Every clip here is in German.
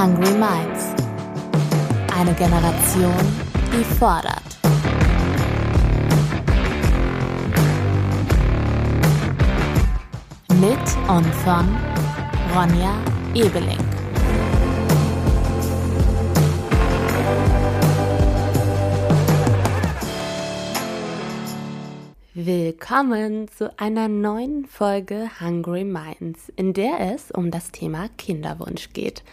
Hungry Minds. Eine Generation, die fordert. Mit und von Ronja Ebeling. Willkommen zu einer neuen Folge Hungry Minds, in der es um das Thema Kinderwunsch geht.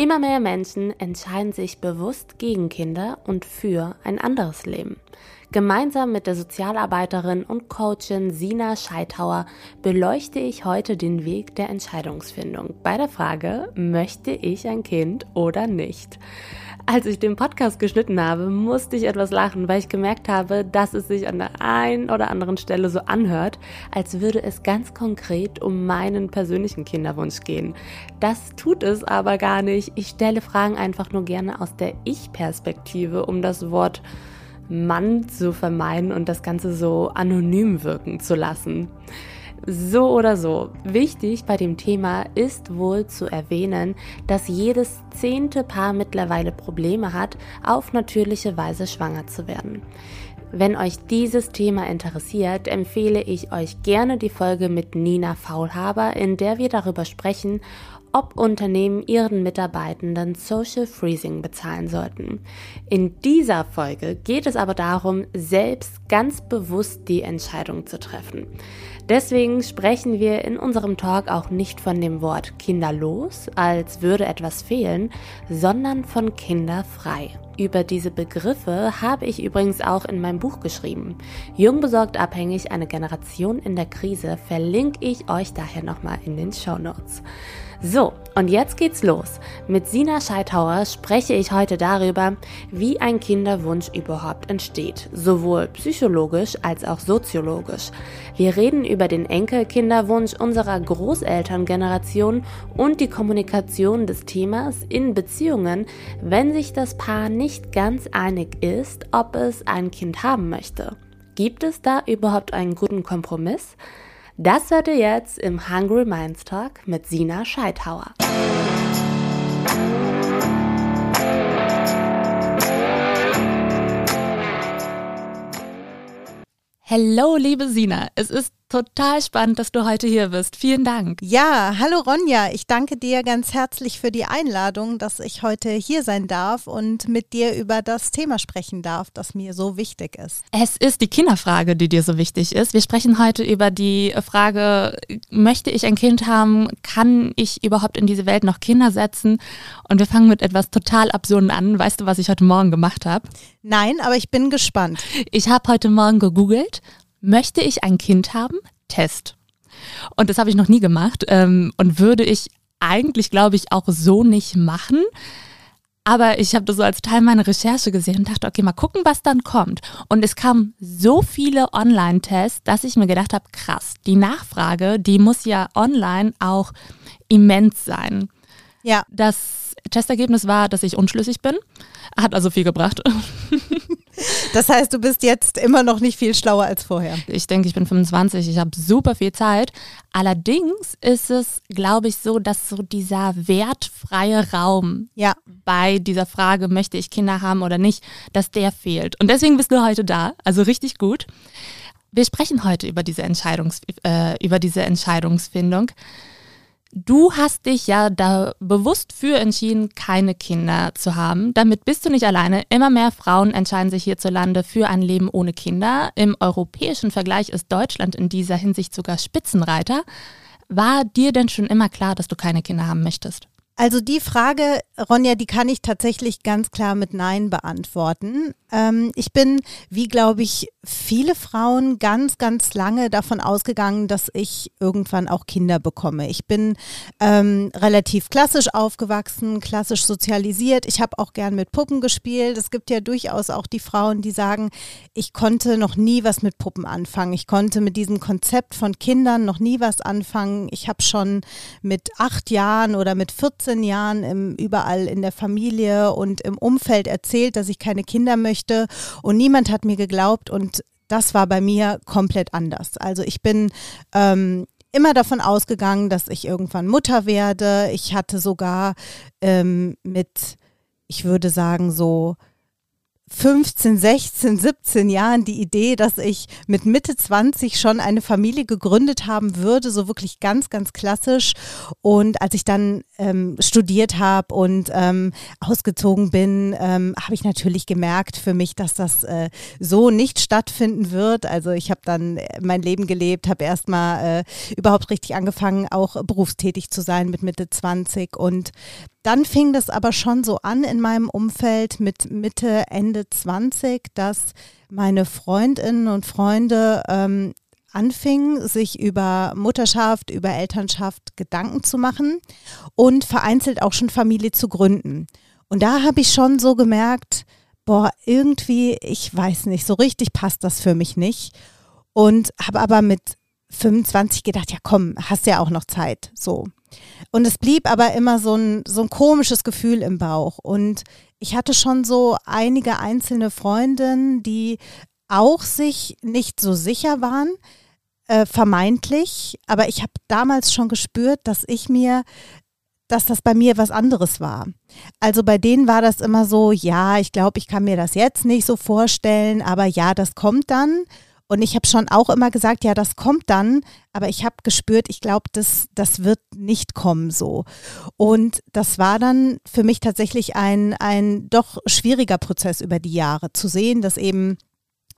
Immer mehr Menschen entscheiden sich bewusst gegen Kinder und für ein anderes Leben. Gemeinsam mit der Sozialarbeiterin und Coachin Sina Scheithauer beleuchte ich heute den Weg der Entscheidungsfindung bei der Frage, möchte ich ein Kind oder nicht? Als ich den Podcast geschnitten habe, musste ich etwas lachen, weil ich gemerkt habe, dass es sich an der einen oder anderen Stelle so anhört, als würde es ganz konkret um meinen persönlichen Kinderwunsch gehen. Das tut es aber gar nicht. Ich stelle Fragen einfach nur gerne aus der Ich-Perspektive, um das Wort Mann zu vermeiden und das Ganze so anonym wirken zu lassen. So oder so, wichtig bei dem Thema ist wohl zu erwähnen, dass jedes zehnte Paar mittlerweile Probleme hat, auf natürliche Weise schwanger zu werden. Wenn euch dieses Thema interessiert, empfehle ich euch gerne die Folge mit Nina Faulhaber, in der wir darüber sprechen, ob Unternehmen ihren Mitarbeitenden Social Freezing bezahlen sollten. In dieser Folge geht es aber darum, selbst ganz bewusst die Entscheidung zu treffen. Deswegen sprechen wir in unserem Talk auch nicht von dem Wort kinderlos, als würde etwas fehlen, sondern von kinderfrei. Über diese Begriffe habe ich übrigens auch in meinem Buch geschrieben. Jung besorgt abhängig, eine Generation in der Krise, verlinke ich euch daher nochmal in den Show Notes. So, und jetzt geht's los. Mit Sina Scheithauer spreche ich heute darüber, wie ein Kinderwunsch überhaupt entsteht, sowohl psychologisch als auch soziologisch. Wir reden über den Enkelkinderwunsch unserer Großelterngeneration und die Kommunikation des Themas in Beziehungen, wenn sich das Paar nicht ganz einig ist, ob es ein Kind haben möchte. Gibt es da überhaupt einen guten Kompromiss? Das hört ihr jetzt im Hungry Minds Talk mit Sina Scheithauer. Hallo, liebe Sina. Es ist Total spannend, dass du heute hier bist. Vielen Dank. Ja, hallo Ronja. Ich danke dir ganz herzlich für die Einladung, dass ich heute hier sein darf und mit dir über das Thema sprechen darf, das mir so wichtig ist. Es ist die Kinderfrage, die dir so wichtig ist. Wir sprechen heute über die Frage, möchte ich ein Kind haben? Kann ich überhaupt in diese Welt noch Kinder setzen? Und wir fangen mit etwas total Absurden an. Weißt du, was ich heute Morgen gemacht habe? Nein, aber ich bin gespannt. Ich habe heute Morgen gegoogelt möchte ich ein Kind haben? Test. Und das habe ich noch nie gemacht ähm, und würde ich eigentlich, glaube ich, auch so nicht machen. Aber ich habe das so als Teil meiner Recherche gesehen und dachte, okay, mal gucken, was dann kommt. Und es kamen so viele Online-Tests, dass ich mir gedacht habe, krass, die Nachfrage, die muss ja online auch immens sein. Ja. Das Testergebnis war, dass ich unschlüssig bin. Hat also viel gebracht. Das heißt, du bist jetzt immer noch nicht viel schlauer als vorher. Ich denke, ich bin 25, ich habe super viel Zeit. Allerdings ist es, glaube ich, so, dass so dieser wertfreie Raum ja. bei dieser Frage, möchte ich Kinder haben oder nicht, dass der fehlt. Und deswegen bist du heute da. Also richtig gut. Wir sprechen heute über diese, Entscheidungs äh, über diese Entscheidungsfindung. Du hast dich ja da bewusst für entschieden, keine Kinder zu haben. Damit bist du nicht alleine. Immer mehr Frauen entscheiden sich hierzulande für ein Leben ohne Kinder. Im europäischen Vergleich ist Deutschland in dieser Hinsicht sogar Spitzenreiter. War dir denn schon immer klar, dass du keine Kinder haben möchtest? Also die Frage, Ronja, die kann ich tatsächlich ganz klar mit Nein beantworten. Ähm, ich bin, wie glaube ich, viele Frauen ganz, ganz lange davon ausgegangen, dass ich irgendwann auch Kinder bekomme. Ich bin ähm, relativ klassisch aufgewachsen, klassisch sozialisiert. Ich habe auch gern mit Puppen gespielt. Es gibt ja durchaus auch die Frauen, die sagen, ich konnte noch nie was mit Puppen anfangen. Ich konnte mit diesem Konzept von Kindern noch nie was anfangen. Ich habe schon mit acht Jahren oder mit 14 15 Jahren im, überall in der Familie und im Umfeld erzählt, dass ich keine Kinder möchte und niemand hat mir geglaubt und das war bei mir komplett anders. Also ich bin ähm, immer davon ausgegangen, dass ich irgendwann Mutter werde. Ich hatte sogar ähm, mit, ich würde sagen, so 15, 16, 17 Jahren die Idee, dass ich mit Mitte 20 schon eine Familie gegründet haben würde, so wirklich ganz, ganz klassisch. Und als ich dann ähm, studiert habe und ähm, ausgezogen bin, ähm, habe ich natürlich gemerkt für mich, dass das äh, so nicht stattfinden wird. Also ich habe dann mein Leben gelebt, habe erstmal äh, überhaupt richtig angefangen, auch berufstätig zu sein mit Mitte 20 und dann fing das aber schon so an in meinem Umfeld mit Mitte, Ende 20, dass meine Freundinnen und Freunde ähm, anfingen, sich über Mutterschaft, über Elternschaft Gedanken zu machen und vereinzelt auch schon Familie zu gründen. Und da habe ich schon so gemerkt, boah, irgendwie, ich weiß nicht, so richtig passt das für mich nicht. Und habe aber mit 25 gedacht, ja komm, hast ja auch noch Zeit, so. Und es blieb aber immer so ein, so ein komisches Gefühl im Bauch. Und ich hatte schon so einige einzelne Freundinnen, die auch sich nicht so sicher waren, äh, vermeintlich. Aber ich habe damals schon gespürt, dass ich mir dass das bei mir was anderes war. Also bei denen war das immer so, ja, ich glaube, ich kann mir das jetzt nicht so vorstellen, aber ja, das kommt dann. Und ich habe schon auch immer gesagt, ja, das kommt dann, aber ich habe gespürt, ich glaube, das, das wird nicht kommen so. Und das war dann für mich tatsächlich ein, ein doch schwieriger Prozess über die Jahre zu sehen, dass eben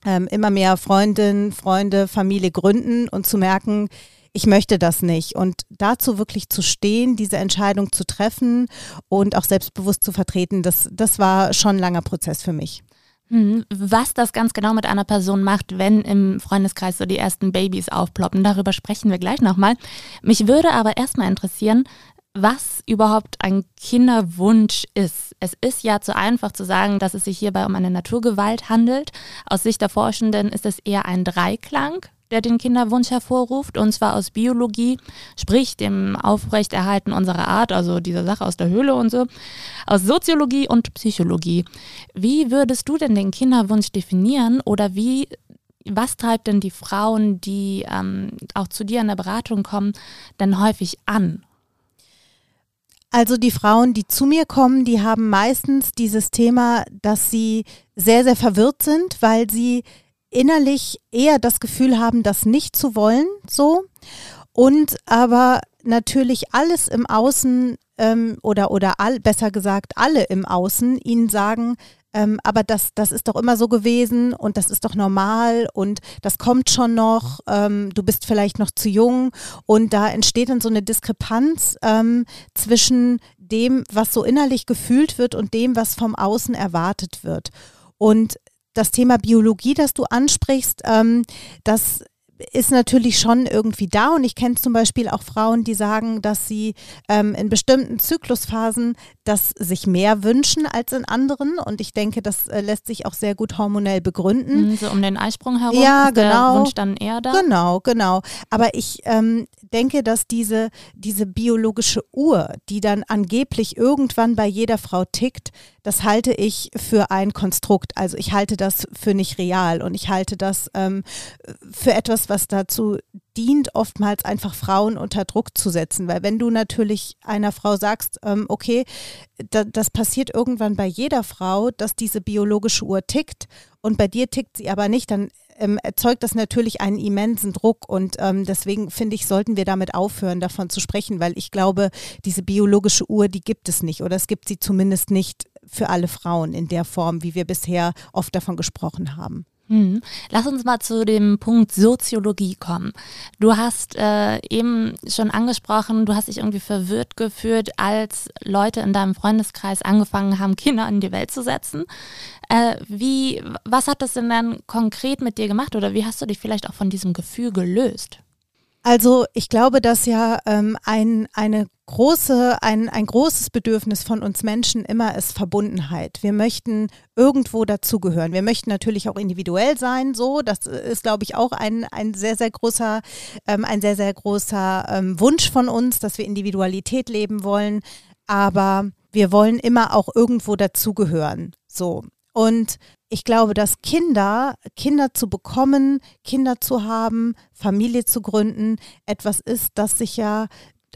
ähm, immer mehr Freundinnen, Freunde, Familie gründen und zu merken, ich möchte das nicht. Und dazu wirklich zu stehen, diese Entscheidung zu treffen und auch selbstbewusst zu vertreten, das, das war schon ein langer Prozess für mich. Mhm. Was das ganz genau mit einer Person macht, wenn im Freundeskreis so die ersten Babys aufploppen, darüber sprechen wir gleich nochmal. Mich würde aber erstmal interessieren, was überhaupt ein Kinderwunsch ist. Es ist ja zu einfach zu sagen, dass es sich hierbei um eine Naturgewalt handelt. Aus Sicht der Forschenden ist es eher ein Dreiklang der den Kinderwunsch hervorruft, und zwar aus Biologie, sprich dem Aufrechterhalten unserer Art, also dieser Sache aus der Höhle und so, aus Soziologie und Psychologie. Wie würdest du denn den Kinderwunsch definieren oder wie was treibt denn die Frauen, die ähm, auch zu dir in der Beratung kommen, denn häufig an? Also die Frauen, die zu mir kommen, die haben meistens dieses Thema, dass sie sehr, sehr verwirrt sind, weil sie innerlich eher das Gefühl haben, das nicht zu wollen, so. Und aber natürlich alles im Außen ähm, oder, oder all, besser gesagt alle im Außen ihnen sagen, ähm, aber das, das ist doch immer so gewesen und das ist doch normal und das kommt schon noch, ähm, du bist vielleicht noch zu jung und da entsteht dann so eine Diskrepanz ähm, zwischen dem, was so innerlich gefühlt wird und dem, was vom Außen erwartet wird. Und das Thema Biologie, das du ansprichst, ähm, das ist natürlich schon irgendwie da und ich kenne zum Beispiel auch Frauen, die sagen, dass sie ähm, in bestimmten Zyklusphasen das sich mehr wünschen als in anderen und ich denke, das äh, lässt sich auch sehr gut hormonell begründen. Mhm, so um den Eisprung herum ja, ist genau, der Wunsch dann eher da? Genau, genau. Aber ich ähm, denke, dass diese, diese biologische Uhr, die dann angeblich irgendwann bei jeder Frau tickt, das halte ich für ein Konstrukt. Also ich halte das für nicht real und ich halte das ähm, für etwas, was dazu dient, oftmals einfach Frauen unter Druck zu setzen. Weil wenn du natürlich einer Frau sagst, ähm, okay, da, das passiert irgendwann bei jeder Frau, dass diese biologische Uhr tickt und bei dir tickt sie aber nicht, dann ähm, erzeugt das natürlich einen immensen Druck und ähm, deswegen finde ich, sollten wir damit aufhören, davon zu sprechen, weil ich glaube, diese biologische Uhr, die gibt es nicht oder es gibt sie zumindest nicht für alle Frauen in der Form, wie wir bisher oft davon gesprochen haben. Hm. Lass uns mal zu dem Punkt Soziologie kommen. Du hast äh, eben schon angesprochen, du hast dich irgendwie verwirrt gefühlt, als Leute in deinem Freundeskreis angefangen haben, Kinder in die Welt zu setzen. Äh, wie, was hat das denn dann konkret mit dir gemacht oder wie hast du dich vielleicht auch von diesem Gefühl gelöst? Also ich glaube, dass ja ähm, ein, eine große, ein, ein großes Bedürfnis von uns Menschen immer ist Verbundenheit. Wir möchten irgendwo dazugehören. Wir möchten natürlich auch individuell sein, so. Das ist, glaube ich, auch ein, ein sehr, sehr großer, ähm, ein sehr, sehr großer ähm, Wunsch von uns, dass wir Individualität leben wollen. Aber wir wollen immer auch irgendwo dazugehören. So. Und ich glaube, dass Kinder, Kinder zu bekommen, Kinder zu haben, Familie zu gründen, etwas ist, das sich ja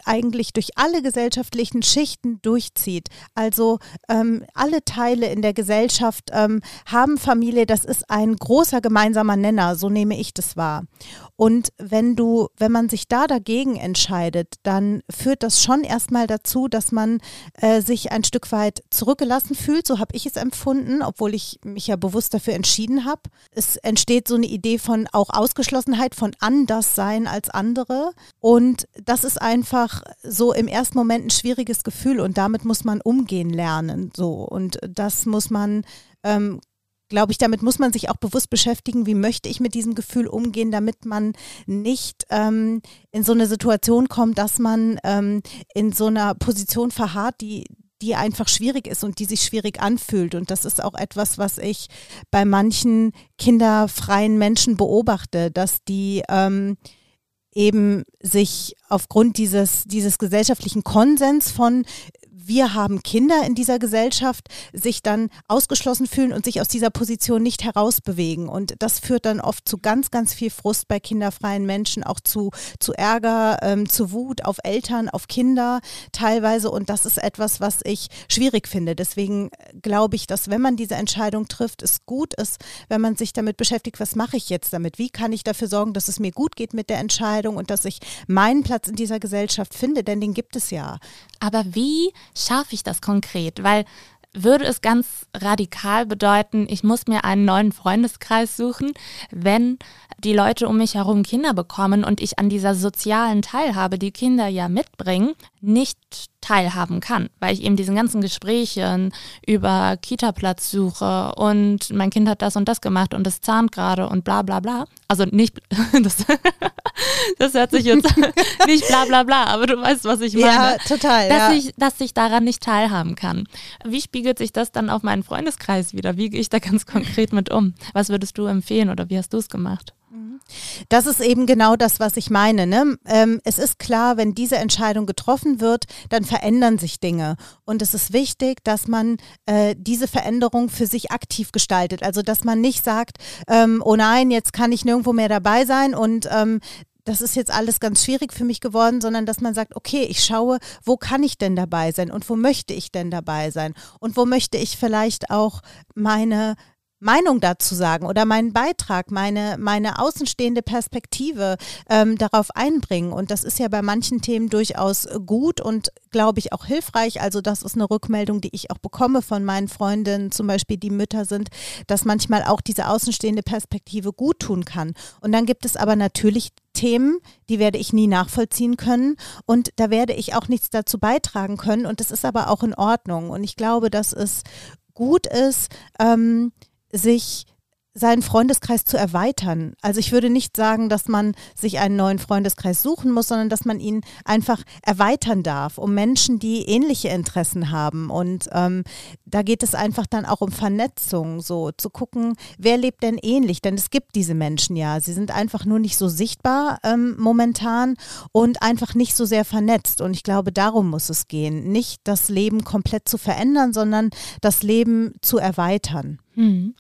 eigentlich durch alle gesellschaftlichen Schichten durchzieht. Also ähm, alle Teile in der Gesellschaft ähm, haben Familie, das ist ein großer gemeinsamer Nenner, so nehme ich das wahr. Und wenn du, wenn man sich da dagegen entscheidet, dann führt das schon erstmal dazu, dass man äh, sich ein Stück weit zurückgelassen fühlt. So habe ich es empfunden, obwohl ich mich ja bewusst dafür entschieden habe. Es entsteht so eine Idee von auch Ausgeschlossenheit, von Anderssein als andere. Und das ist einfach so im ersten Moment ein schwieriges Gefühl und damit muss man umgehen lernen. So und das muss man ähm, glaube ich, damit muss man sich auch bewusst beschäftigen, wie möchte ich mit diesem Gefühl umgehen, damit man nicht ähm, in so eine Situation kommt, dass man ähm, in so einer Position verharrt, die die einfach schwierig ist und die sich schwierig anfühlt. Und das ist auch etwas, was ich bei manchen kinderfreien Menschen beobachte, dass die ähm, eben sich aufgrund dieses, dieses gesellschaftlichen Konsens von wir haben Kinder in dieser Gesellschaft, sich dann ausgeschlossen fühlen und sich aus dieser Position nicht herausbewegen. Und das führt dann oft zu ganz, ganz viel Frust bei kinderfreien Menschen, auch zu, zu Ärger, ähm, zu Wut auf Eltern, auf Kinder teilweise. Und das ist etwas, was ich schwierig finde. Deswegen glaube ich, dass wenn man diese Entscheidung trifft, es gut ist, wenn man sich damit beschäftigt, was mache ich jetzt damit? Wie kann ich dafür sorgen, dass es mir gut geht mit der Entscheidung und dass ich meinen Platz in dieser Gesellschaft finde? Denn den gibt es ja. Aber wie schaffe ich das konkret? Weil würde es ganz radikal bedeuten, ich muss mir einen neuen Freundeskreis suchen, wenn die Leute um mich herum Kinder bekommen und ich an dieser sozialen Teilhabe, die Kinder ja mitbringen, nicht teilhaben kann, weil ich eben diesen ganzen Gesprächen über Kita-Platzsuche und mein Kind hat das und das gemacht und es zahnt gerade und bla bla bla. Also nicht, das, das hört sich jetzt nicht bla bla bla, aber du weißt, was ich meine. Ja, total. Dass, ja. Ich, dass ich daran nicht teilhaben kann. Wie spiegelt sich das dann auf meinen Freundeskreis wieder? Wie gehe ich da ganz konkret mit um? Was würdest du empfehlen oder wie hast du es gemacht? Das ist eben genau das, was ich meine. Ne? Ähm, es ist klar, wenn diese Entscheidung getroffen wird, dann verändern sich Dinge. Und es ist wichtig, dass man äh, diese Veränderung für sich aktiv gestaltet. Also, dass man nicht sagt, ähm, oh nein, jetzt kann ich nirgendwo mehr dabei sein und ähm, das ist jetzt alles ganz schwierig für mich geworden, sondern dass man sagt, okay, ich schaue, wo kann ich denn dabei sein und wo möchte ich denn dabei sein und wo möchte ich vielleicht auch meine Meinung dazu sagen oder meinen Beitrag, meine, meine außenstehende Perspektive ähm, darauf einbringen. Und das ist ja bei manchen Themen durchaus gut und glaube ich auch hilfreich. Also das ist eine Rückmeldung, die ich auch bekomme von meinen Freundinnen, zum Beispiel die Mütter sind, dass manchmal auch diese außenstehende Perspektive gut tun kann. Und dann gibt es aber natürlich Themen, die werde ich nie nachvollziehen können und da werde ich auch nichts dazu beitragen können. Und das ist aber auch in Ordnung. Und ich glaube, dass es gut ist, ähm, sich seinen Freundeskreis zu erweitern. Also ich würde nicht sagen, dass man sich einen neuen Freundeskreis suchen muss, sondern dass man ihn einfach erweitern darf, um Menschen, die ähnliche Interessen haben. Und ähm, da geht es einfach dann auch um Vernetzung, so zu gucken, wer lebt denn ähnlich? Denn es gibt diese Menschen ja. Sie sind einfach nur nicht so sichtbar ähm, momentan und einfach nicht so sehr vernetzt. Und ich glaube, darum muss es gehen. Nicht das Leben komplett zu verändern, sondern das Leben zu erweitern. Hm.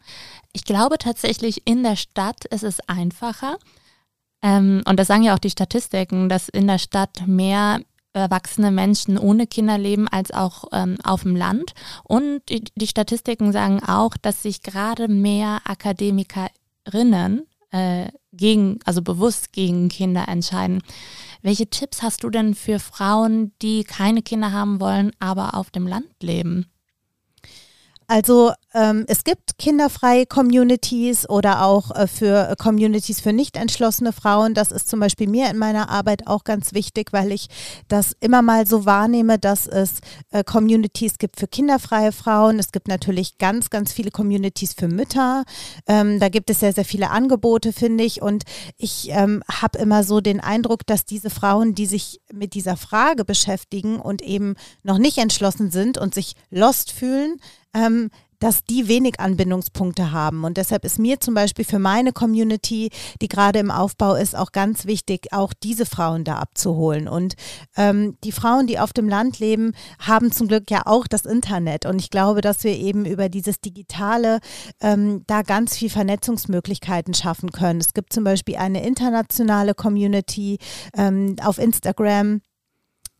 Ich glaube tatsächlich, in der Stadt ist es einfacher. Ähm, und das sagen ja auch die Statistiken, dass in der Stadt mehr erwachsene Menschen ohne Kinder leben als auch ähm, auf dem Land. Und die, die, Statistiken sagen auch, dass sich gerade mehr Akademikerinnen äh, gegen, also bewusst gegen Kinder entscheiden. Welche Tipps hast du denn für Frauen, die keine Kinder haben wollen, aber auf dem Land leben? Also ähm, es gibt kinderfreie Communities oder auch äh, für Communities für nicht entschlossene Frauen. Das ist zum Beispiel mir in meiner Arbeit auch ganz wichtig, weil ich das immer mal so wahrnehme, dass es äh, Communities gibt für kinderfreie Frauen. Es gibt natürlich ganz, ganz viele Communities für Mütter. Ähm, da gibt es sehr, sehr viele Angebote, finde ich. Und ich ähm, habe immer so den Eindruck, dass diese Frauen, die sich mit dieser Frage beschäftigen und eben noch nicht entschlossen sind und sich lost fühlen, ähm, dass die wenig Anbindungspunkte haben. Und deshalb ist mir zum Beispiel für meine Community, die gerade im Aufbau ist, auch ganz wichtig, auch diese Frauen da abzuholen. Und ähm, die Frauen, die auf dem Land leben, haben zum Glück ja auch das Internet. Und ich glaube, dass wir eben über dieses Digitale ähm, da ganz viel Vernetzungsmöglichkeiten schaffen können. Es gibt zum Beispiel eine internationale Community ähm, auf Instagram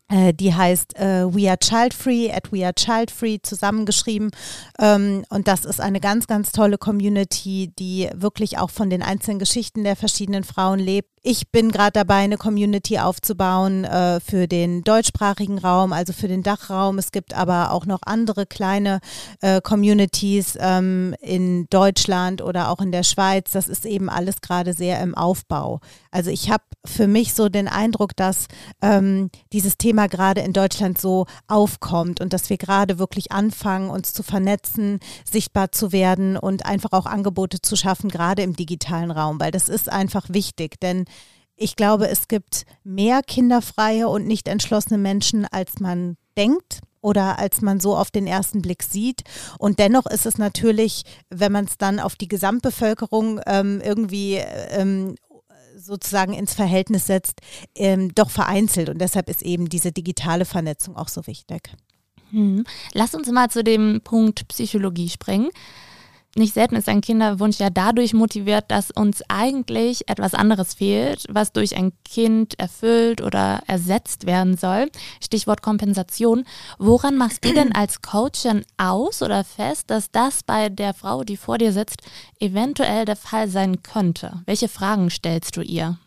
die heißt äh, We Are Child Free, at We Are Child Free zusammengeschrieben. Ähm, und das ist eine ganz, ganz tolle Community, die wirklich auch von den einzelnen Geschichten der verschiedenen Frauen lebt ich bin gerade dabei, eine Community aufzubauen äh, für den deutschsprachigen Raum, also für den Dachraum. Es gibt aber auch noch andere kleine äh, Communities ähm, in Deutschland oder auch in der Schweiz. Das ist eben alles gerade sehr im Aufbau. Also ich habe für mich so den Eindruck, dass ähm, dieses Thema gerade in Deutschland so aufkommt und dass wir gerade wirklich anfangen, uns zu vernetzen, sichtbar zu werden und einfach auch Angebote zu schaffen, gerade im digitalen Raum, weil das ist einfach wichtig, denn ich glaube, es gibt mehr kinderfreie und nicht entschlossene Menschen, als man denkt oder als man so auf den ersten Blick sieht. Und dennoch ist es natürlich, wenn man es dann auf die Gesamtbevölkerung ähm, irgendwie ähm, sozusagen ins Verhältnis setzt, ähm, doch vereinzelt. Und deshalb ist eben diese digitale Vernetzung auch so wichtig. Hm. Lass uns mal zu dem Punkt Psychologie springen nicht selten ist ein Kinderwunsch ja dadurch motiviert, dass uns eigentlich etwas anderes fehlt, was durch ein Kind erfüllt oder ersetzt werden soll. Stichwort Kompensation. Woran machst du denn als Coachin aus oder fest, dass das bei der Frau, die vor dir sitzt, eventuell der Fall sein könnte? Welche Fragen stellst du ihr?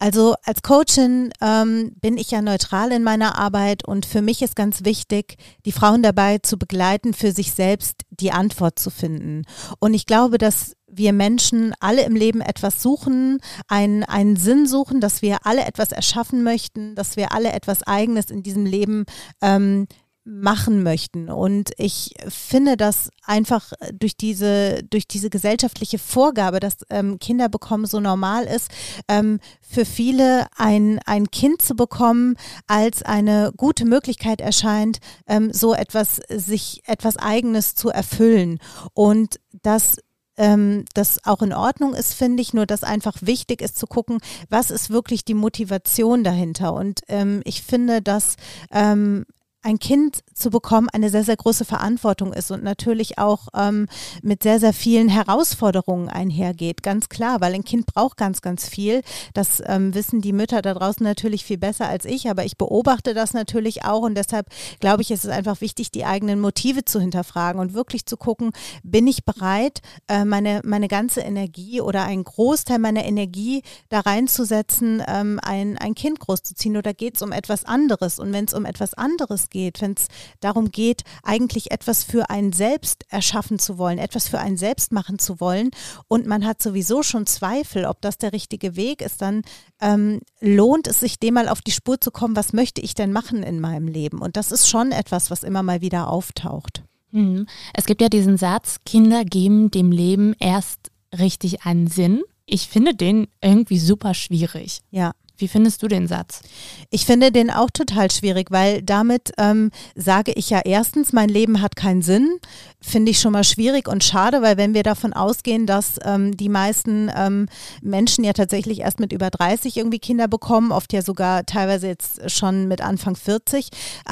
Also als Coachin ähm, bin ich ja neutral in meiner Arbeit und für mich ist ganz wichtig, die Frauen dabei zu begleiten, für sich selbst die Antwort zu finden. Und ich glaube, dass wir Menschen alle im Leben etwas suchen, einen, einen Sinn suchen, dass wir alle etwas erschaffen möchten, dass wir alle etwas Eigenes in diesem Leben ähm, machen möchten. Und ich finde, dass einfach durch diese, durch diese gesellschaftliche Vorgabe, dass ähm, Kinder bekommen so normal ist, ähm, für viele ein, ein Kind zu bekommen als eine gute Möglichkeit erscheint, ähm, so etwas, sich etwas Eigenes zu erfüllen. Und das ähm, das auch in Ordnung ist, finde ich, nur dass einfach wichtig ist zu gucken, was ist wirklich die Motivation dahinter. Und ähm, ich finde, dass ähm, ein Kind zu bekommen eine sehr, sehr große Verantwortung ist und natürlich auch ähm, mit sehr, sehr vielen Herausforderungen einhergeht. Ganz klar, weil ein Kind braucht ganz, ganz viel. Das ähm, wissen die Mütter da draußen natürlich viel besser als ich, aber ich beobachte das natürlich auch und deshalb glaube ich, ist es einfach wichtig, die eigenen Motive zu hinterfragen und wirklich zu gucken, bin ich bereit, äh, meine, meine ganze Energie oder einen Großteil meiner Energie da reinzusetzen, ähm, ein, ein Kind großzuziehen oder geht es um etwas anderes? Und wenn es um etwas anderes geht, wenn es darum geht, eigentlich etwas für einen selbst erschaffen zu wollen, etwas für einen selbst machen zu wollen und man hat sowieso schon Zweifel, ob das der richtige Weg ist, dann ähm, lohnt es sich, dem mal auf die Spur zu kommen, was möchte ich denn machen in meinem Leben? Und das ist schon etwas, was immer mal wieder auftaucht. Mhm. Es gibt ja diesen Satz, Kinder geben dem Leben erst richtig einen Sinn. Ich finde den irgendwie super schwierig. Ja. Wie findest du den Satz? Ich finde den auch total schwierig, weil damit ähm, sage ich ja erstens, mein Leben hat keinen Sinn. Finde ich schon mal schwierig und schade, weil wenn wir davon ausgehen, dass ähm, die meisten ähm, Menschen ja tatsächlich erst mit über 30 irgendwie Kinder bekommen, oft ja sogar teilweise jetzt schon mit Anfang 40,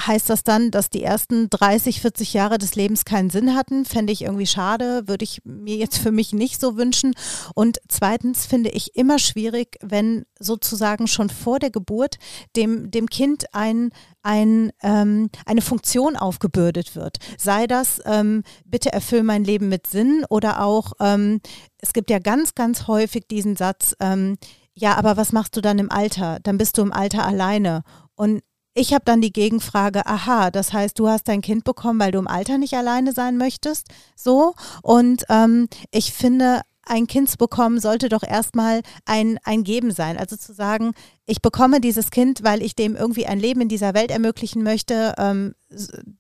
heißt das dann, dass die ersten 30, 40 Jahre des Lebens keinen Sinn hatten? Fände ich irgendwie schade, würde ich mir jetzt für mich nicht so wünschen. Und zweitens finde ich immer schwierig, wenn sozusagen schon schon vor der Geburt dem, dem Kind ein, ein, ähm, eine Funktion aufgebürdet wird. Sei das, ähm, bitte erfüll mein Leben mit Sinn oder auch, ähm, es gibt ja ganz, ganz häufig diesen Satz, ähm, ja, aber was machst du dann im Alter? Dann bist du im Alter alleine. Und ich habe dann die Gegenfrage, aha, das heißt, du hast dein Kind bekommen, weil du im Alter nicht alleine sein möchtest, so. Und ähm, ich finde, ein Kind zu bekommen, sollte doch erstmal ein, ein Geben sein. Also zu sagen, ich bekomme dieses Kind, weil ich dem irgendwie ein Leben in dieser Welt ermöglichen möchte. Ähm,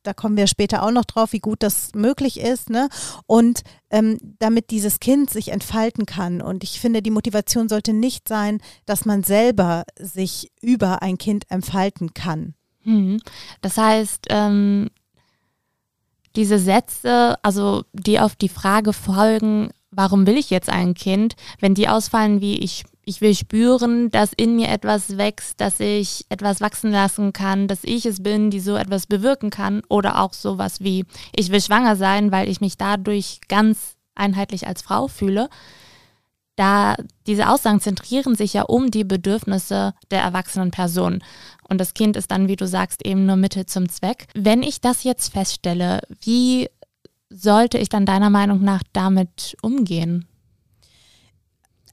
da kommen wir später auch noch drauf, wie gut das möglich ist. Ne? Und ähm, damit dieses Kind sich entfalten kann. Und ich finde, die Motivation sollte nicht sein, dass man selber sich über ein Kind entfalten kann. Hm. Das heißt, ähm, diese Sätze, also die auf die Frage folgen, warum will ich jetzt ein Kind, wenn die ausfallen wie ich ich will spüren, dass in mir etwas wächst, dass ich etwas wachsen lassen kann, dass ich es bin, die so etwas bewirken kann. Oder auch sowas wie, ich will schwanger sein, weil ich mich dadurch ganz einheitlich als Frau fühle. Da diese Aussagen zentrieren sich ja um die Bedürfnisse der erwachsenen Person. Und das Kind ist dann, wie du sagst, eben nur Mittel zum Zweck. Wenn ich das jetzt feststelle, wie sollte ich dann deiner Meinung nach damit umgehen?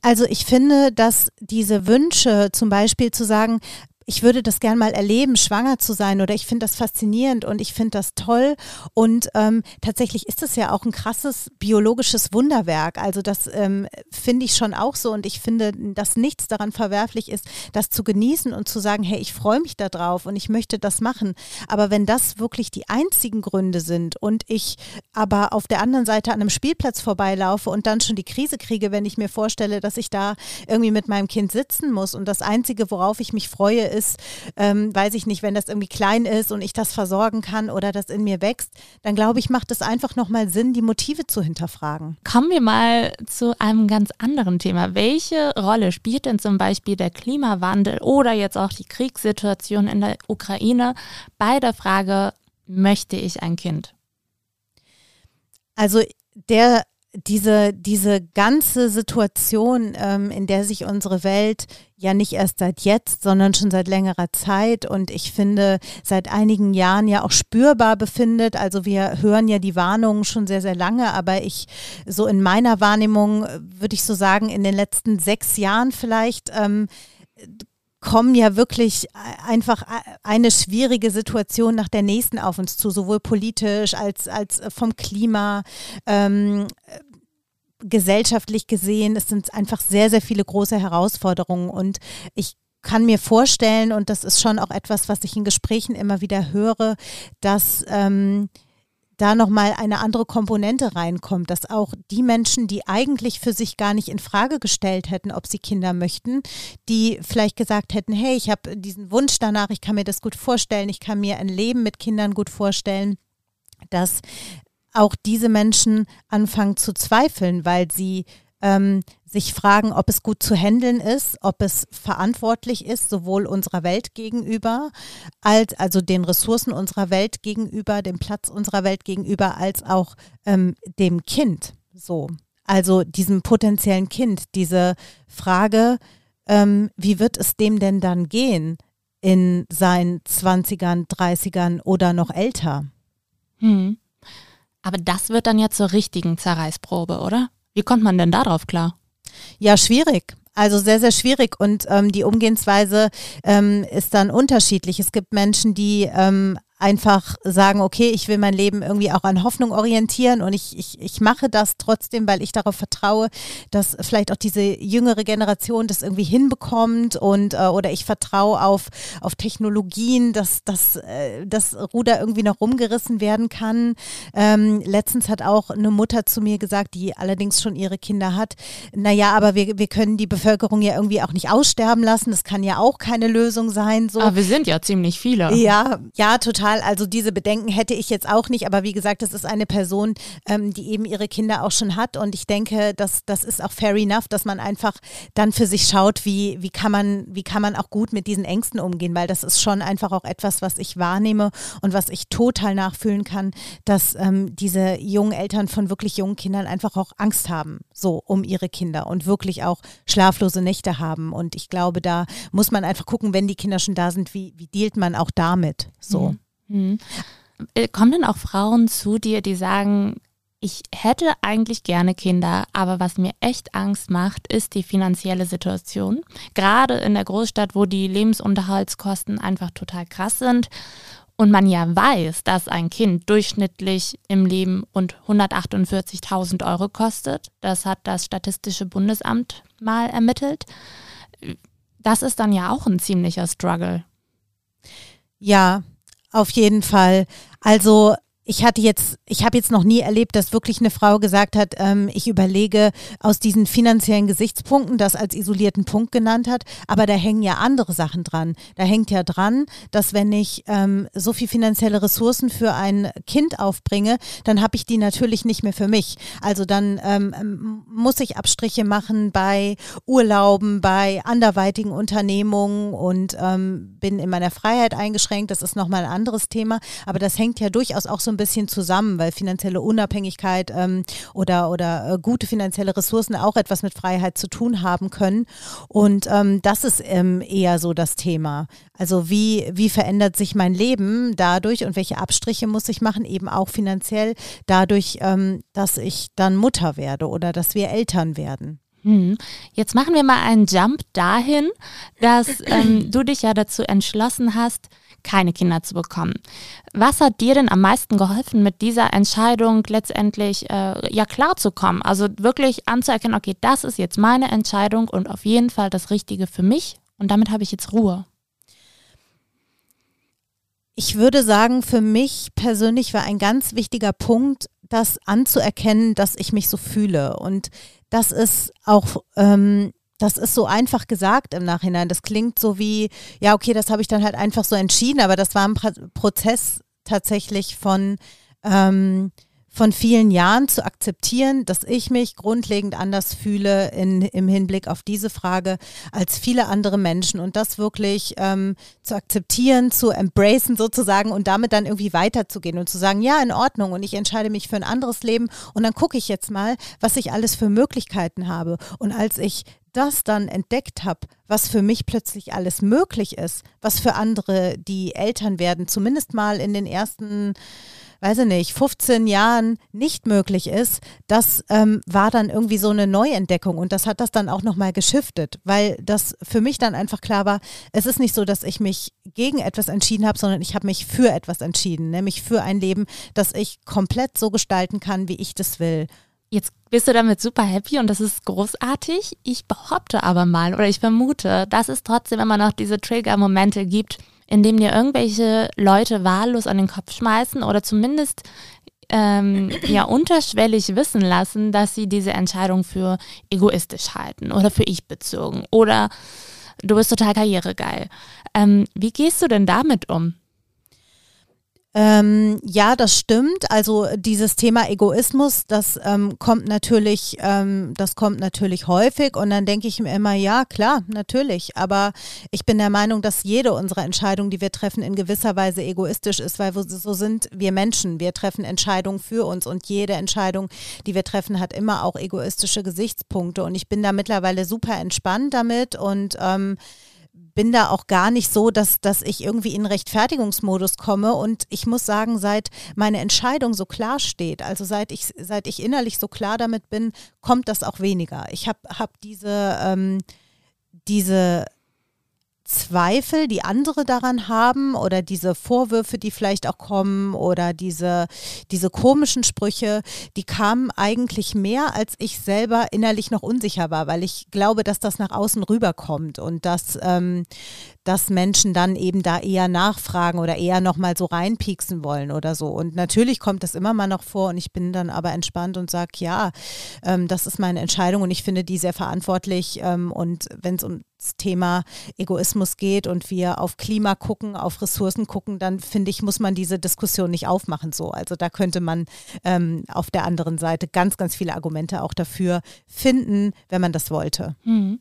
Also ich finde, dass diese Wünsche zum Beispiel zu sagen, ich würde das gern mal erleben, schwanger zu sein oder ich finde das faszinierend und ich finde das toll und ähm, tatsächlich ist es ja auch ein krasses biologisches Wunderwerk. Also das ähm, finde ich schon auch so und ich finde, dass nichts daran verwerflich ist, das zu genießen und zu sagen, hey, ich freue mich darauf und ich möchte das machen. Aber wenn das wirklich die einzigen Gründe sind und ich aber auf der anderen Seite an einem Spielplatz vorbeilaufe und dann schon die Krise kriege, wenn ich mir vorstelle, dass ich da irgendwie mit meinem Kind sitzen muss und das Einzige, worauf ich mich freue, ist, ähm, weiß ich nicht, wenn das irgendwie klein ist und ich das versorgen kann oder das in mir wächst, dann glaube ich, macht es einfach nochmal Sinn, die Motive zu hinterfragen. Kommen wir mal zu einem ganz anderen Thema. Welche Rolle spielt denn zum Beispiel der Klimawandel oder jetzt auch die Kriegssituation in der Ukraine bei der Frage, möchte ich ein Kind? Also der diese, diese ganze Situation, ähm, in der sich unsere Welt ja nicht erst seit jetzt, sondern schon seit längerer Zeit und ich finde seit einigen Jahren ja auch spürbar befindet. Also wir hören ja die Warnungen schon sehr, sehr lange, aber ich so in meiner Wahrnehmung würde ich so sagen, in den letzten sechs Jahren vielleicht ähm, kommen ja wirklich einfach eine schwierige Situation nach der nächsten auf uns zu, sowohl politisch als, als vom Klima. Ähm, gesellschaftlich gesehen, es sind einfach sehr, sehr viele große Herausforderungen. Und ich kann mir vorstellen, und das ist schon auch etwas, was ich in Gesprächen immer wieder höre, dass ähm, da nochmal eine andere Komponente reinkommt, dass auch die Menschen, die eigentlich für sich gar nicht in Frage gestellt hätten, ob sie Kinder möchten, die vielleicht gesagt hätten, hey, ich habe diesen Wunsch danach, ich kann mir das gut vorstellen, ich kann mir ein Leben mit Kindern gut vorstellen, dass auch diese Menschen anfangen zu zweifeln, weil sie ähm, sich fragen, ob es gut zu handeln ist, ob es verantwortlich ist, sowohl unserer Welt gegenüber, als also den Ressourcen unserer Welt gegenüber, dem Platz unserer Welt gegenüber, als auch ähm, dem Kind. So, also diesem potenziellen Kind. Diese Frage, ähm, wie wird es dem denn dann gehen in seinen 20ern, 30ern oder noch älter? Hm. Aber das wird dann ja zur richtigen Zerreißprobe, oder? Wie kommt man denn darauf klar? Ja, schwierig. Also sehr, sehr schwierig und ähm, die Umgehensweise ähm, ist dann unterschiedlich. Es gibt Menschen, die ähm, einfach sagen, okay, ich will mein Leben irgendwie auch an Hoffnung orientieren und ich, ich, ich mache das trotzdem, weil ich darauf vertraue, dass vielleicht auch diese jüngere Generation das irgendwie hinbekommt und äh, oder ich vertraue auf, auf Technologien, dass, dass äh, das Ruder irgendwie noch rumgerissen werden kann. Ähm, letztens hat auch eine Mutter zu mir gesagt, die allerdings schon ihre Kinder hat, naja, aber wir, wir können die Bevölkerung ja irgendwie auch nicht aussterben lassen, das kann ja auch keine Lösung sein. So. Aber wir sind ja ziemlich viele. Ja, ja, total total. Also diese Bedenken hätte ich jetzt auch nicht, aber wie gesagt, das ist eine Person, ähm, die eben ihre Kinder auch schon hat und ich denke, dass das ist auch fair enough, dass man einfach dann für sich schaut, wie, wie kann man, wie kann man auch gut mit diesen Ängsten umgehen, weil das ist schon einfach auch etwas, was ich wahrnehme und was ich total nachfühlen kann, dass ähm, diese jungen Eltern von wirklich jungen Kindern einfach auch Angst haben, so um ihre Kinder und wirklich auch schlaflose Nächte haben. Und ich glaube, da muss man einfach gucken, wenn die Kinder schon da sind, wie, wie dealt man auch damit? So. Mhm. Hm. Kommen denn auch Frauen zu dir, die sagen, ich hätte eigentlich gerne Kinder, aber was mir echt Angst macht, ist die finanzielle Situation. Gerade in der Großstadt, wo die Lebensunterhaltskosten einfach total krass sind und man ja weiß, dass ein Kind durchschnittlich im Leben und 148.000 Euro kostet. Das hat das Statistische Bundesamt mal ermittelt. Das ist dann ja auch ein ziemlicher Struggle. Ja, auf jeden Fall. Also ich hatte jetzt, ich habe jetzt noch nie erlebt, dass wirklich eine Frau gesagt hat, ähm, ich überlege aus diesen finanziellen Gesichtspunkten, das als isolierten Punkt genannt hat, aber da hängen ja andere Sachen dran. Da hängt ja dran, dass wenn ich ähm, so viel finanzielle Ressourcen für ein Kind aufbringe, dann habe ich die natürlich nicht mehr für mich. Also dann ähm, muss ich Abstriche machen bei Urlauben, bei anderweitigen Unternehmungen und ähm, bin in meiner Freiheit eingeschränkt. Das ist nochmal ein anderes Thema, aber das hängt ja durchaus auch so ein bisschen zusammen, weil finanzielle Unabhängigkeit ähm, oder, oder äh, gute finanzielle Ressourcen auch etwas mit Freiheit zu tun haben können. Und ähm, das ist ähm, eher so das Thema. Also wie, wie verändert sich mein Leben dadurch und welche Abstriche muss ich machen, eben auch finanziell dadurch, ähm, dass ich dann Mutter werde oder dass wir Eltern werden. Hm. Jetzt machen wir mal einen Jump dahin, dass ähm, du dich ja dazu entschlossen hast, keine Kinder zu bekommen. Was hat dir denn am meisten geholfen, mit dieser Entscheidung letztendlich äh, ja klarzukommen? Also wirklich anzuerkennen, okay, das ist jetzt meine Entscheidung und auf jeden Fall das Richtige für mich und damit habe ich jetzt Ruhe. Ich würde sagen, für mich persönlich war ein ganz wichtiger Punkt, das anzuerkennen, dass ich mich so fühle. Und das ist auch ähm, das ist so einfach gesagt im Nachhinein. Das klingt so wie, ja, okay, das habe ich dann halt einfach so entschieden, aber das war ein Prozess tatsächlich von, ähm, von vielen Jahren zu akzeptieren, dass ich mich grundlegend anders fühle in, im Hinblick auf diese Frage als viele andere Menschen und das wirklich ähm, zu akzeptieren, zu embracen sozusagen und damit dann irgendwie weiterzugehen und zu sagen, ja, in Ordnung und ich entscheide mich für ein anderes Leben und dann gucke ich jetzt mal, was ich alles für Möglichkeiten habe. Und als ich das dann entdeckt habe, was für mich plötzlich alles möglich ist, was für andere, die Eltern werden, zumindest mal in den ersten, weiß ich nicht, 15 Jahren nicht möglich ist, das ähm, war dann irgendwie so eine Neuentdeckung und das hat das dann auch nochmal geschiftet, weil das für mich dann einfach klar war, es ist nicht so, dass ich mich gegen etwas entschieden habe, sondern ich habe mich für etwas entschieden, nämlich für ein Leben, das ich komplett so gestalten kann, wie ich das will. Jetzt bist du damit super happy und das ist großartig. Ich behaupte aber mal oder ich vermute, dass es trotzdem immer noch diese Trigger-Momente gibt, in denen dir irgendwelche Leute wahllos an den Kopf schmeißen oder zumindest ähm, ja unterschwellig wissen lassen, dass sie diese Entscheidung für egoistisch halten oder für ich bezogen oder du bist total karrieregeil. Ähm, wie gehst du denn damit um? Ähm, ja, das stimmt. Also dieses Thema Egoismus, das ähm, kommt natürlich, ähm, das kommt natürlich häufig und dann denke ich mir immer, ja, klar, natürlich. Aber ich bin der Meinung, dass jede unserer Entscheidungen, die wir treffen, in gewisser Weise egoistisch ist, weil so sind wir Menschen. Wir treffen Entscheidungen für uns und jede Entscheidung, die wir treffen, hat immer auch egoistische Gesichtspunkte. Und ich bin da mittlerweile super entspannt damit und ähm, bin da auch gar nicht so, dass, dass ich irgendwie in Rechtfertigungsmodus komme. Und ich muss sagen, seit meine Entscheidung so klar steht, also seit ich, seit ich innerlich so klar damit bin, kommt das auch weniger. Ich habe hab diese, ähm, diese Zweifel, die andere daran haben oder diese Vorwürfe, die vielleicht auch kommen oder diese, diese komischen Sprüche, die kamen eigentlich mehr, als ich selber innerlich noch unsicher war, weil ich glaube, dass das nach außen rüberkommt und dass, ähm, dass Menschen dann eben da eher nachfragen oder eher nochmal so reinpieksen wollen oder so. Und natürlich kommt das immer mal noch vor und ich bin dann aber entspannt und sage, ja, ähm, das ist meine Entscheidung und ich finde die sehr verantwortlich ähm, und wenn es um Thema Egoismus geht und wir auf Klima gucken, auf Ressourcen gucken, dann finde ich, muss man diese Diskussion nicht aufmachen so. Also da könnte man ähm, auf der anderen Seite ganz, ganz viele Argumente auch dafür finden, wenn man das wollte. Mhm.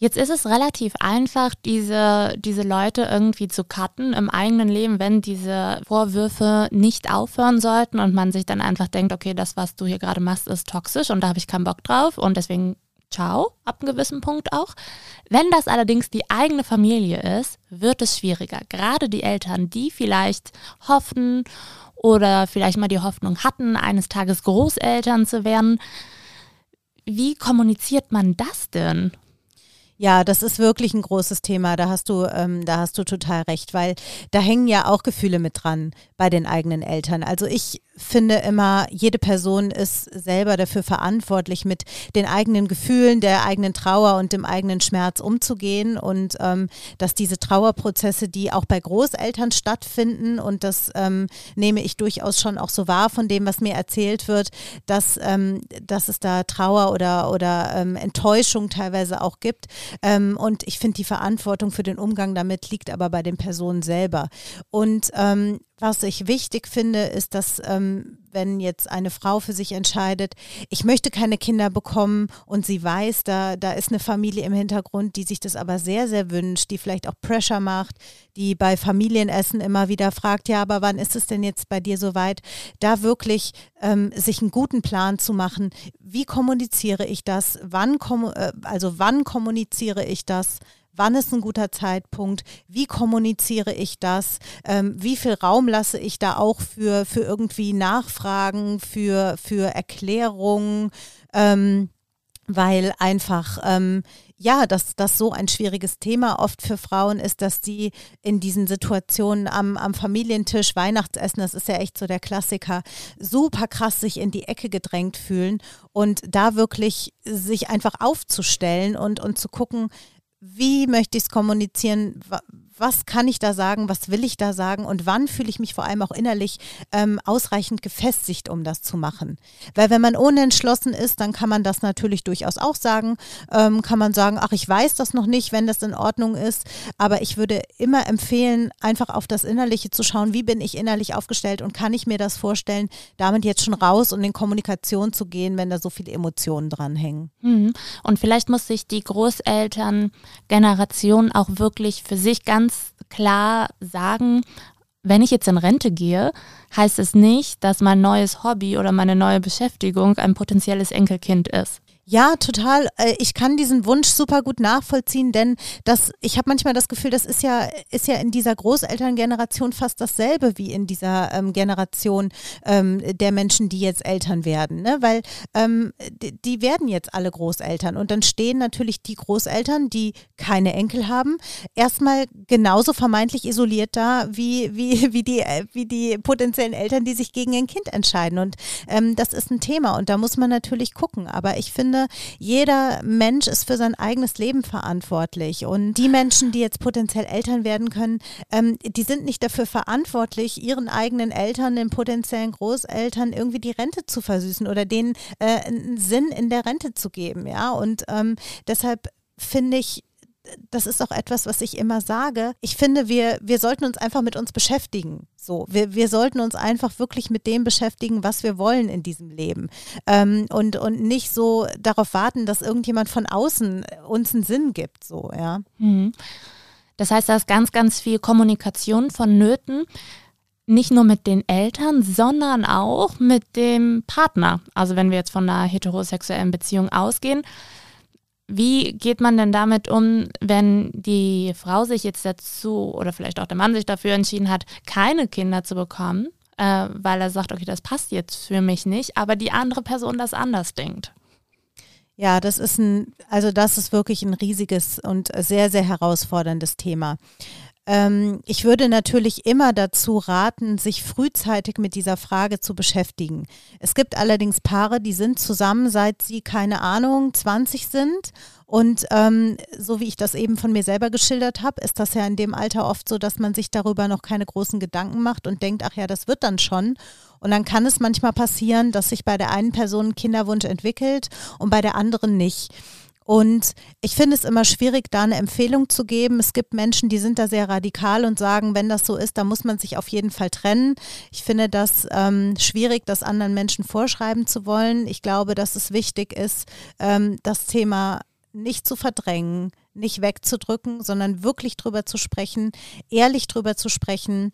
Jetzt ist es relativ einfach, diese, diese Leute irgendwie zu cutten im eigenen Leben, wenn diese Vorwürfe nicht aufhören sollten und man sich dann einfach denkt, okay, das, was du hier gerade machst, ist toxisch und da habe ich keinen Bock drauf und deswegen ciao, ab einem gewissen Punkt auch. Wenn das allerdings die eigene Familie ist, wird es schwieriger. Gerade die Eltern, die vielleicht hoffen oder vielleicht mal die Hoffnung hatten, eines Tages Großeltern zu werden. Wie kommuniziert man das denn? Ja, das ist wirklich ein großes Thema. Da hast du, ähm, da hast du total recht, weil da hängen ja auch Gefühle mit dran bei den eigenen Eltern. Also ich finde immer, jede Person ist selber dafür verantwortlich, mit den eigenen Gefühlen, der eigenen Trauer und dem eigenen Schmerz umzugehen. Und ähm, dass diese Trauerprozesse, die auch bei Großeltern stattfinden und das ähm, nehme ich durchaus schon auch so wahr von dem, was mir erzählt wird, dass, ähm, dass es da Trauer oder, oder ähm, Enttäuschung teilweise auch gibt. Ähm, und ich finde die Verantwortung für den Umgang damit liegt aber bei den Personen selber. Und ähm, was ich wichtig finde, ist, dass ähm, wenn jetzt eine Frau für sich entscheidet, ich möchte keine Kinder bekommen und sie weiß, da, da ist eine Familie im Hintergrund, die sich das aber sehr, sehr wünscht, die vielleicht auch Pressure macht, die bei Familienessen immer wieder fragt, ja, aber wann ist es denn jetzt bei dir soweit, da wirklich ähm, sich einen guten Plan zu machen, wie kommuniziere ich das, wann, äh, also wann kommuniziere ich das, wann ist ein guter Zeitpunkt, wie kommuniziere ich das, ähm, wie viel Raum lasse ich da auch für, für irgendwie Nachfragen, für, für Erklärungen, ähm, weil einfach ähm, ja, dass das so ein schwieriges Thema oft für Frauen ist, dass die in diesen Situationen am, am Familientisch, Weihnachtsessen, das ist ja echt so der Klassiker, super krass sich in die Ecke gedrängt fühlen und da wirklich sich einfach aufzustellen und, und zu gucken, wie möchte ich es kommunizieren, was kann ich da sagen, was will ich da sagen und wann fühle ich mich vor allem auch innerlich ähm, ausreichend gefestigt, um das zu machen. Weil wenn man unentschlossen ist, dann kann man das natürlich durchaus auch sagen, ähm, kann man sagen, ach, ich weiß das noch nicht, wenn das in Ordnung ist, aber ich würde immer empfehlen, einfach auf das Innerliche zu schauen, wie bin ich innerlich aufgestellt und kann ich mir das vorstellen, damit jetzt schon raus und in Kommunikation zu gehen, wenn da so viele Emotionen dranhängen. Mhm. Und vielleicht muss sich die Großelterngeneration auch wirklich für sich ganz ganz klar sagen, wenn ich jetzt in Rente gehe, heißt es nicht, dass mein neues Hobby oder meine neue Beschäftigung ein potenzielles Enkelkind ist. Ja, total. Äh, ich kann diesen Wunsch super gut nachvollziehen, denn das, ich habe manchmal das Gefühl, das ist ja, ist ja in dieser Großelterngeneration fast dasselbe wie in dieser ähm, Generation ähm, der Menschen, die jetzt Eltern werden. Ne? Weil ähm, die, die, werden jetzt alle Großeltern und dann stehen natürlich die Großeltern, die keine Enkel haben, erstmal genauso vermeintlich isoliert da wie, wie, wie, die, wie die potenziellen Eltern, die sich gegen ein Kind entscheiden. Und ähm, das ist ein Thema und da muss man natürlich gucken. Aber ich finde, finde, jeder Mensch ist für sein eigenes Leben verantwortlich. Und die Menschen, die jetzt potenziell Eltern werden können, ähm, die sind nicht dafür verantwortlich, ihren eigenen Eltern, den potenziellen Großeltern irgendwie die Rente zu versüßen oder denen äh, einen Sinn in der Rente zu geben. Ja, und ähm, deshalb finde ich, das ist auch etwas, was ich immer sage. Ich finde, wir, wir sollten uns einfach mit uns beschäftigen. So, wir, wir sollten uns einfach wirklich mit dem beschäftigen, was wir wollen in diesem Leben. Ähm, und, und nicht so darauf warten, dass irgendjemand von außen uns einen Sinn gibt. So, ja. Mhm. Das heißt, da ist ganz, ganz viel Kommunikation vonnöten nicht nur mit den Eltern, sondern auch mit dem Partner. Also wenn wir jetzt von einer heterosexuellen Beziehung ausgehen, wie geht man denn damit um, wenn die Frau sich jetzt dazu oder vielleicht auch der Mann sich dafür entschieden hat, keine Kinder zu bekommen, äh, weil er sagt, okay, das passt jetzt für mich nicht, aber die andere Person das anders denkt? Ja, das ist ein, also das ist wirklich ein riesiges und sehr, sehr herausforderndes Thema. Ähm, ich würde natürlich immer dazu raten, sich frühzeitig mit dieser Frage zu beschäftigen. Es gibt allerdings Paare, die sind zusammen, seit sie, keine Ahnung, 20 sind. Und ähm, so wie ich das eben von mir selber geschildert habe, ist das ja in dem Alter oft so, dass man sich darüber noch keine großen Gedanken macht und denkt, ach ja, das wird dann schon. Und dann kann es manchmal passieren, dass sich bei der einen Person ein Kinderwunsch entwickelt und bei der anderen nicht. Und ich finde es immer schwierig, da eine Empfehlung zu geben. Es gibt Menschen, die sind da sehr radikal und sagen, wenn das so ist, dann muss man sich auf jeden Fall trennen. Ich finde das ähm, schwierig, das anderen Menschen vorschreiben zu wollen. Ich glaube, dass es wichtig ist, ähm, das Thema nicht zu verdrängen, nicht wegzudrücken, sondern wirklich drüber zu sprechen, ehrlich drüber zu sprechen.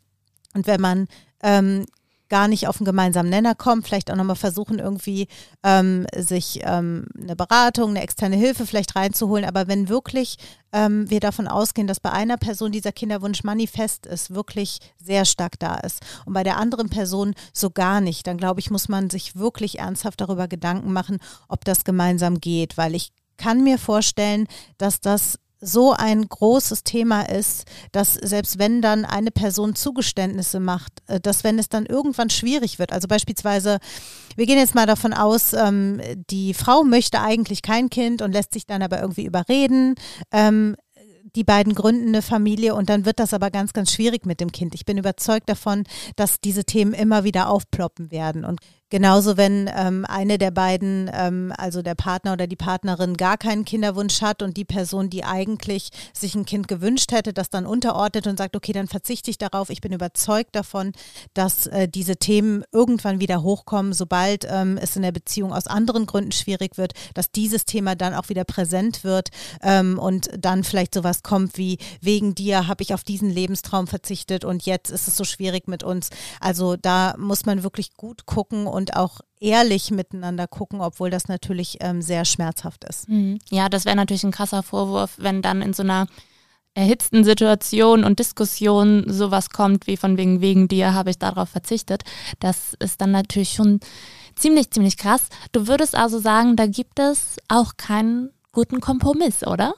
Und wenn man ähm, gar nicht auf einen gemeinsamen Nenner kommt, vielleicht auch nochmal versuchen, irgendwie ähm, sich ähm, eine Beratung, eine externe Hilfe vielleicht reinzuholen. Aber wenn wirklich ähm, wir davon ausgehen, dass bei einer Person dieser Kinderwunsch manifest ist, wirklich sehr stark da ist und bei der anderen Person so gar nicht, dann glaube ich, muss man sich wirklich ernsthaft darüber Gedanken machen, ob das gemeinsam geht, weil ich kann mir vorstellen, dass das so ein großes Thema ist, dass selbst wenn dann eine Person Zugeständnisse macht, äh, dass wenn es dann irgendwann schwierig wird, also beispielsweise, wir gehen jetzt mal davon aus, ähm, die Frau möchte eigentlich kein Kind und lässt sich dann aber irgendwie überreden, ähm, die beiden gründen eine Familie und dann wird das aber ganz, ganz schwierig mit dem Kind. Ich bin überzeugt davon, dass diese Themen immer wieder aufploppen werden. Und Genauso, wenn ähm, eine der beiden, ähm, also der Partner oder die Partnerin, gar keinen Kinderwunsch hat und die Person, die eigentlich sich ein Kind gewünscht hätte, das dann unterordnet und sagt, okay, dann verzichte ich darauf. Ich bin überzeugt davon, dass äh, diese Themen irgendwann wieder hochkommen, sobald ähm, es in der Beziehung aus anderen Gründen schwierig wird, dass dieses Thema dann auch wieder präsent wird ähm, und dann vielleicht sowas kommt wie, wegen dir habe ich auf diesen Lebenstraum verzichtet und jetzt ist es so schwierig mit uns. Also da muss man wirklich gut gucken und auch ehrlich miteinander gucken, obwohl das natürlich ähm, sehr schmerzhaft ist. Mhm. Ja, das wäre natürlich ein krasser Vorwurf, wenn dann in so einer erhitzten Situation und Diskussion sowas kommt, wie von wegen, wegen dir habe ich darauf verzichtet. Das ist dann natürlich schon ziemlich, ziemlich krass. Du würdest also sagen, da gibt es auch keinen guten Kompromiss, oder?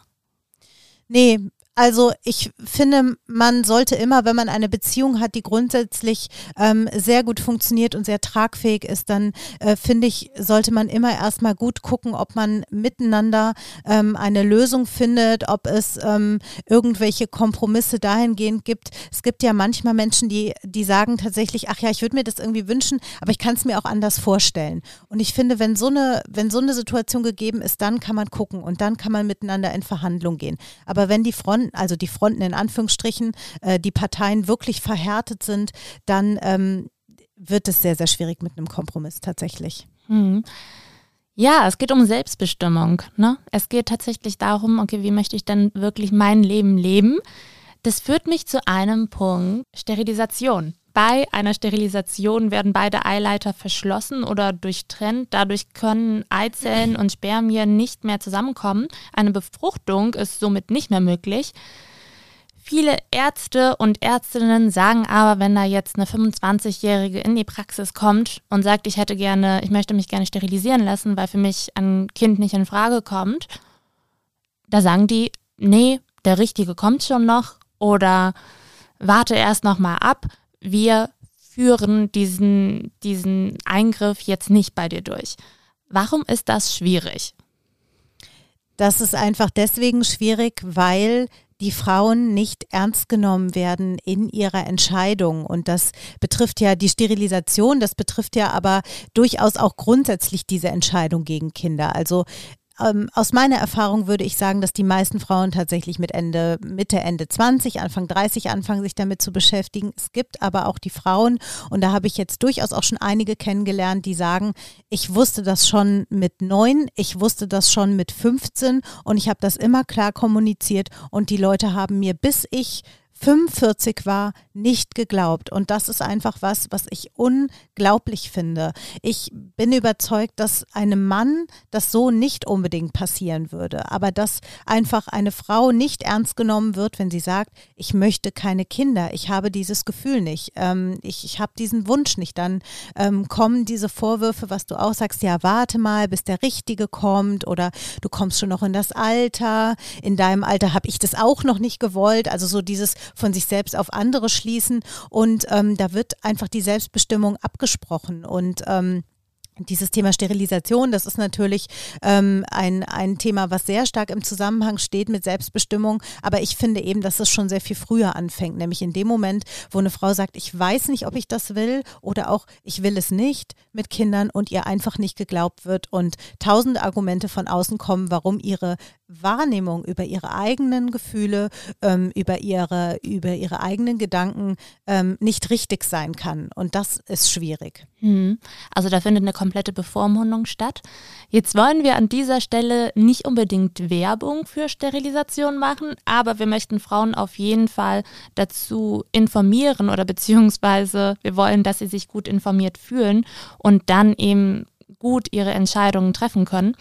Nee, also ich finde, man sollte immer, wenn man eine Beziehung hat, die grundsätzlich ähm, sehr gut funktioniert und sehr tragfähig ist, dann äh, finde ich, sollte man immer erstmal gut gucken, ob man miteinander ähm, eine Lösung findet, ob es ähm, irgendwelche Kompromisse dahingehend gibt. Es gibt ja manchmal Menschen, die, die sagen tatsächlich, ach ja, ich würde mir das irgendwie wünschen, aber ich kann es mir auch anders vorstellen. Und ich finde, wenn so eine, wenn so eine Situation gegeben ist, dann kann man gucken und dann kann man miteinander in Verhandlung gehen. Aber wenn die Fronten Fronten, also die Fronten in Anführungsstrichen, äh, die Parteien wirklich verhärtet sind, dann ähm, wird es sehr, sehr schwierig mit einem Kompromiss tatsächlich. Mhm. Ja, es geht um Selbstbestimmung. Ne? Es geht tatsächlich darum, okay, wie möchte ich denn wirklich mein Leben leben? Das führt mich zu einem Punkt, Sterilisation. Bei einer Sterilisation werden beide Eileiter verschlossen oder durchtrennt. Dadurch können Eizellen und Spermien nicht mehr zusammenkommen. Eine Befruchtung ist somit nicht mehr möglich. Viele Ärzte und Ärztinnen sagen aber, wenn da jetzt eine 25-Jährige in die Praxis kommt und sagt, ich hätte gerne, ich möchte mich gerne sterilisieren lassen, weil für mich ein Kind nicht in Frage kommt, da sagen die, nee, der Richtige kommt schon noch oder warte erst noch mal ab wir führen diesen, diesen Eingriff jetzt nicht bei dir durch. Warum ist das schwierig? Das ist einfach deswegen schwierig, weil die Frauen nicht ernst genommen werden in ihrer Entscheidung. Und das betrifft ja die Sterilisation, das betrifft ja aber durchaus auch grundsätzlich diese Entscheidung gegen Kinder. Also ähm, aus meiner Erfahrung würde ich sagen, dass die meisten Frauen tatsächlich mit Ende, Mitte, Ende 20, Anfang 30 anfangen, sich damit zu beschäftigen. Es gibt aber auch die Frauen, und da habe ich jetzt durchaus auch schon einige kennengelernt, die sagen, ich wusste das schon mit neun, ich wusste das schon mit 15 und ich habe das immer klar kommuniziert und die Leute haben mir, bis ich 45 war, nicht geglaubt. Und das ist einfach was, was ich unglaublich finde. Ich bin überzeugt, dass einem Mann das so nicht unbedingt passieren würde, aber dass einfach eine Frau nicht ernst genommen wird, wenn sie sagt, ich möchte keine Kinder, ich habe dieses Gefühl nicht, ähm, ich, ich habe diesen Wunsch nicht. Dann ähm, kommen diese Vorwürfe, was du auch sagst, ja, warte mal, bis der Richtige kommt oder du kommst schon noch in das Alter, in deinem Alter habe ich das auch noch nicht gewollt. Also so dieses von sich selbst auf andere schließen. Und ähm, da wird einfach die Selbstbestimmung abgesprochen. Und ähm, dieses Thema Sterilisation, das ist natürlich ähm, ein, ein Thema, was sehr stark im Zusammenhang steht mit Selbstbestimmung. Aber ich finde eben, dass es schon sehr viel früher anfängt, nämlich in dem Moment, wo eine Frau sagt, ich weiß nicht, ob ich das will oder auch ich will es nicht mit Kindern und ihr einfach nicht geglaubt wird und tausende Argumente von außen kommen, warum ihre Wahrnehmung über ihre eigenen Gefühle, ähm, über, ihre, über ihre eigenen Gedanken ähm, nicht richtig sein kann. Und das ist schwierig. Hm. Also da findet eine komplette Bevormundung statt. Jetzt wollen wir an dieser Stelle nicht unbedingt Werbung für Sterilisation machen, aber wir möchten Frauen auf jeden Fall dazu informieren oder beziehungsweise wir wollen, dass sie sich gut informiert fühlen und dann eben gut ihre Entscheidungen treffen können.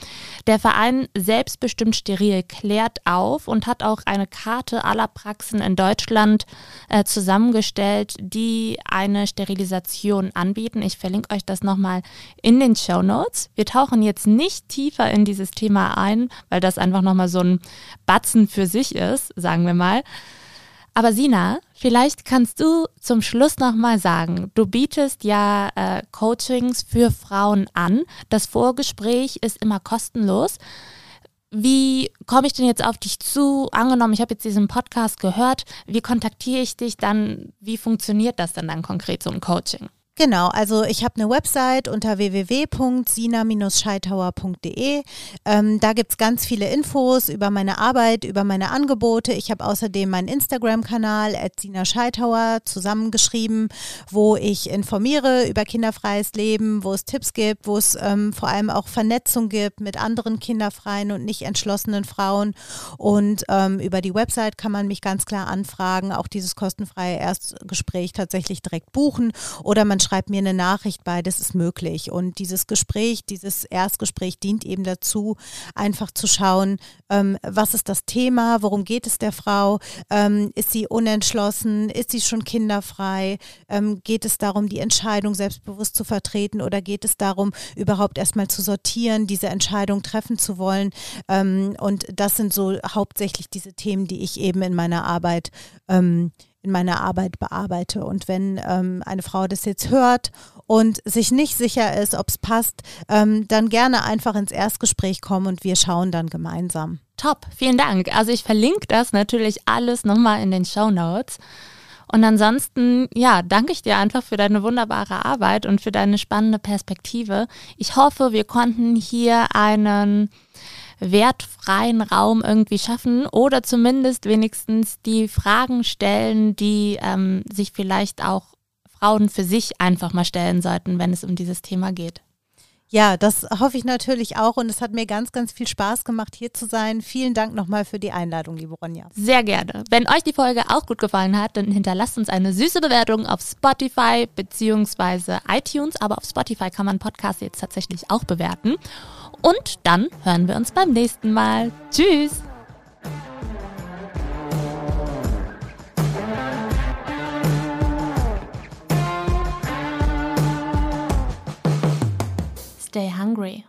Der Verein Selbstbestimmt Steril klärt auf und hat auch eine Karte aller Praxen in Deutschland äh, zusammengestellt, die eine Sterilisation anbieten. Ich verlinke euch das nochmal in den Show Notes. Wir tauchen jetzt nicht tiefer in dieses Thema ein, weil das einfach nochmal so ein Batzen für sich ist, sagen wir mal. Aber Sina, vielleicht kannst du zum Schluss nochmal sagen, du bietest ja äh, Coachings für Frauen an. Das Vorgespräch ist immer kostenlos. Wie komme ich denn jetzt auf dich zu? Angenommen, ich habe jetzt diesen Podcast gehört. Wie kontaktiere ich dich dann? Wie funktioniert das denn dann konkret, so ein Coaching? Genau, also ich habe eine Website unter www.sina-scheithauer.de. Ähm, da gibt's ganz viele Infos über meine Arbeit, über meine Angebote. Ich habe außerdem meinen Instagram-Kanal Sina Scheithauer zusammengeschrieben, wo ich informiere über kinderfreies Leben, wo es Tipps gibt, wo es ähm, vor allem auch Vernetzung gibt mit anderen kinderfreien und nicht entschlossenen Frauen. Und ähm, über die Website kann man mich ganz klar anfragen, auch dieses kostenfreie Erstgespräch tatsächlich direkt buchen oder man schreibt mir eine Nachricht bei, das ist möglich. Und dieses Gespräch, dieses Erstgespräch dient eben dazu, einfach zu schauen, ähm, was ist das Thema, worum geht es der Frau, ähm, ist sie unentschlossen, ist sie schon kinderfrei, ähm, geht es darum, die Entscheidung selbstbewusst zu vertreten oder geht es darum, überhaupt erstmal zu sortieren, diese Entscheidung treffen zu wollen. Ähm, und das sind so hauptsächlich diese Themen, die ich eben in meiner Arbeit ähm, in meiner Arbeit bearbeite. Und wenn ähm, eine Frau das jetzt hört und sich nicht sicher ist, ob es passt, ähm, dann gerne einfach ins Erstgespräch kommen und wir schauen dann gemeinsam. Top, vielen Dank. Also ich verlinke das natürlich alles nochmal in den Show Notes. Und ansonsten, ja, danke ich dir einfach für deine wunderbare Arbeit und für deine spannende Perspektive. Ich hoffe, wir konnten hier einen wertfreien Raum irgendwie schaffen oder zumindest wenigstens die Fragen stellen, die ähm, sich vielleicht auch Frauen für sich einfach mal stellen sollten, wenn es um dieses Thema geht. Ja, das hoffe ich natürlich auch und es hat mir ganz, ganz viel Spaß gemacht, hier zu sein. Vielen Dank nochmal für die Einladung, liebe Ronja. Sehr gerne. Wenn euch die Folge auch gut gefallen hat, dann hinterlasst uns eine süße Bewertung auf Spotify bzw. iTunes. Aber auf Spotify kann man Podcasts jetzt tatsächlich auch bewerten. Und dann hören wir uns beim nächsten Mal. Tschüss! Stay hungry.